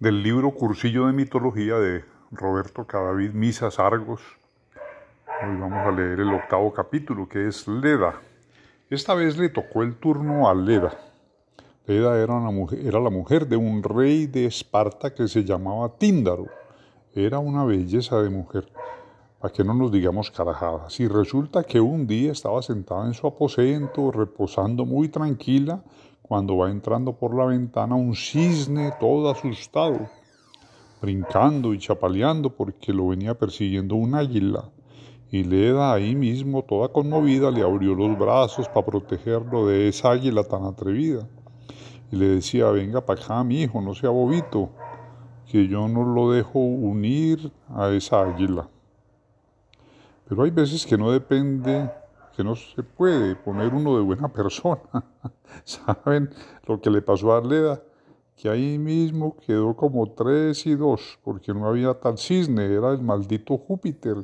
del libro Cursillo de Mitología de Roberto Cadavid Misas Argos. Hoy vamos a leer el octavo capítulo que es Leda. Esta vez le tocó el turno a Leda. Leda era, la mujer de un rey de Esparta que se llamaba Tíndaro. Era una belleza de mujer, para que no nos digamos carajadas. Y resulta que un día estaba sentada en su aposento, reposando muy tranquila, cuando va entrando por la ventana un cisne todo asustado, brincando y chapaleando porque lo venía persiguiendo un águila. Y Leda ahí mismo, toda conmovida, le abrió los brazos para protegerlo de esa águila tan atrevida. Y le decía, venga para acá, mi hijo, no sea bobito, que yo no lo dejo unir a esa águila. Pero hay veces que no depende no se puede poner uno de buena persona. ¿Saben lo que le pasó a Arleda? Que ahí mismo quedó como tres y dos, porque no había tal cisne, era el maldito Júpiter,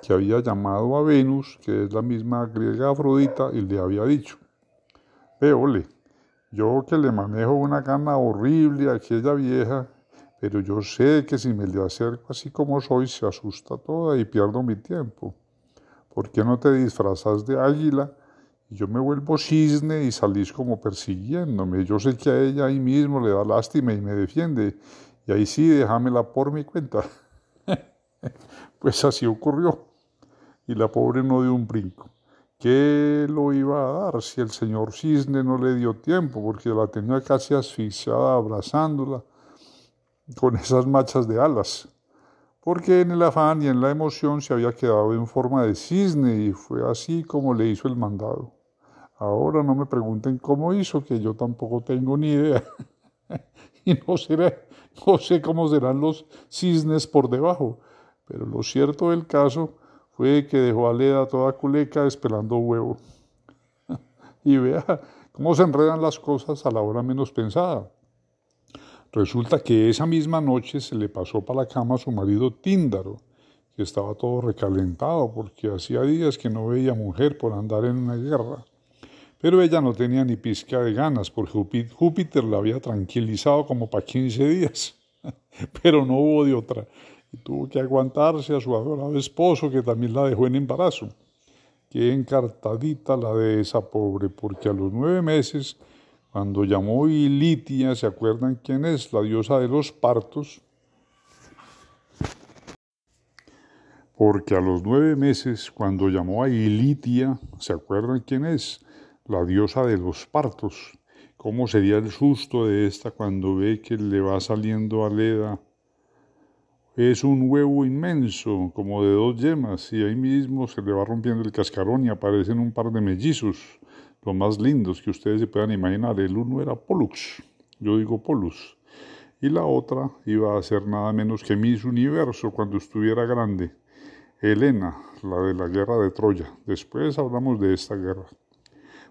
que había llamado a Venus, que es la misma griega Afrodita, y le había dicho, veole, yo que le manejo una gana horrible a aquella vieja, pero yo sé que si me le acerco así como soy, se asusta toda y pierdo mi tiempo. ¿Por qué no te disfrazas de águila? Y yo me vuelvo cisne y salís como persiguiéndome. Yo sé que a ella ahí mismo le da lástima y me defiende. Y ahí sí, déjamela por mi cuenta. pues así ocurrió. Y la pobre no dio un brinco. ¿Qué lo iba a dar si el señor cisne no le dio tiempo? Porque la tenía casi asfixiada abrazándola con esas machas de alas porque en el afán y en la emoción se había quedado en forma de cisne y fue así como le hizo el mandado. Ahora no me pregunten cómo hizo, que yo tampoco tengo ni idea. y no, sé cómo serán los cisnes por debajo, pero lo cierto del caso fue que dejó a Leda toda culeca esperando huevo. y vea cómo se enredan las cosas a la hora menos pensada. Resulta que esa misma noche se le pasó para la cama a su marido Tíndaro, que estaba todo recalentado porque hacía días que no veía mujer por andar en una guerra. Pero ella no tenía ni pizca de ganas, porque Júpiter la había tranquilizado como para 15 días. Pero no hubo de otra, y tuvo que aguantarse a su adorado esposo, que también la dejó en embarazo. Qué encartadita la de esa pobre, porque a los nueve meses cuando llamó Ilitia, ¿se acuerdan quién es? La diosa de los partos. Porque a los nueve meses, cuando llamó a Ilitia, ¿se acuerdan quién es? La diosa de los partos. ¿Cómo sería el susto de esta cuando ve que le va saliendo a Leda? Es un huevo inmenso, como de dos yemas, y ahí mismo se le va rompiendo el cascarón y aparecen un par de mellizos los más lindos que ustedes se puedan imaginar. El uno era Pollux, yo digo Polus, y la otra iba a ser nada menos que Miss Universo cuando estuviera grande. Helena, la de la guerra de Troya. Después hablamos de esta guerra.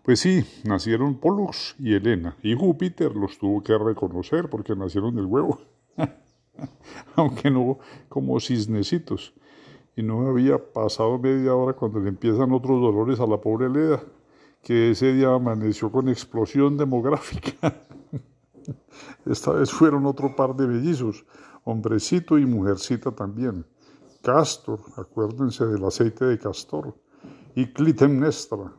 Pues sí, nacieron Pollux y Helena, y Júpiter los tuvo que reconocer porque nacieron del huevo, aunque no como cisnecitos. Y no había pasado media hora cuando le empiezan otros dolores a la pobre Leda que ese día amaneció con explosión demográfica. Esta vez fueron otro par de bellizos, hombrecito y mujercita también. Castor, acuérdense del aceite de castor, y Clitemnestra.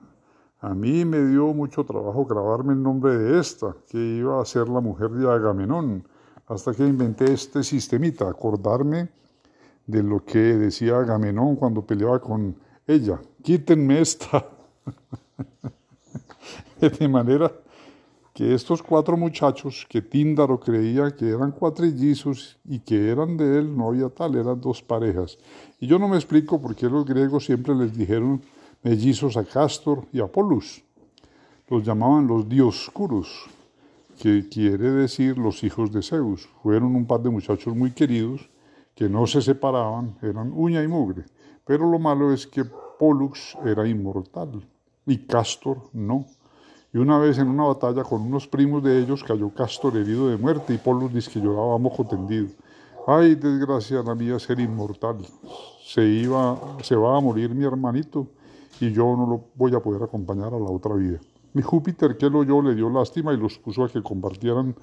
A mí me dio mucho trabajo grabarme el nombre de esta, que iba a ser la mujer de Agamenón, hasta que inventé este sistemita, acordarme de lo que decía Agamenón cuando peleaba con ella. Quítenme esta. De manera que estos cuatro muchachos que Tíndaro creía que eran cuatrillizos y que eran de él, no había tal, eran dos parejas. Y yo no me explico por qué los griegos siempre les dijeron mellizos a Castor y a Polus. Los llamaban los dioscuros, que quiere decir los hijos de Zeus. Fueron un par de muchachos muy queridos que no se separaban, eran uña y mugre. Pero lo malo es que Pollux era inmortal y Castor no. Y una vez en una batalla con unos primos de ellos cayó Castor herido de muerte y Polus dice que lloraba mojo tendido. Ay, desgracia la mía ser inmortal. Se, iba, se va a morir mi hermanito y yo no lo voy a poder acompañar a la otra vida. Mi Júpiter, que lo oyó, le dio lástima y los puso a que compartieran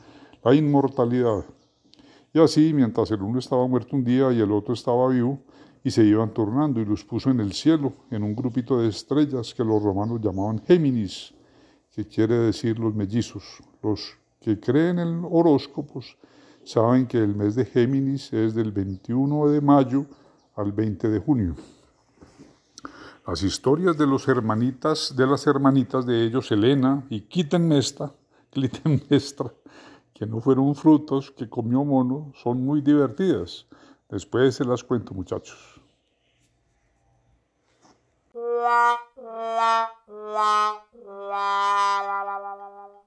la inmortalidad. Y así, mientras el uno estaba muerto un día y el otro estaba vivo, y se iban turnando y los puso en el cielo, en un grupito de estrellas que los romanos llamaban Géminis, que quiere decir los mellizos. Los que creen en horóscopos saben que el mes de Géminis es del 21 de mayo al 20 de junio. Las historias de los hermanitas, de las hermanitas de ellos, Elena y Clitemnestra, Clitemnestra, que no fueron frutos que comió mono, son muy divertidas. Después se las cuento, muchachos.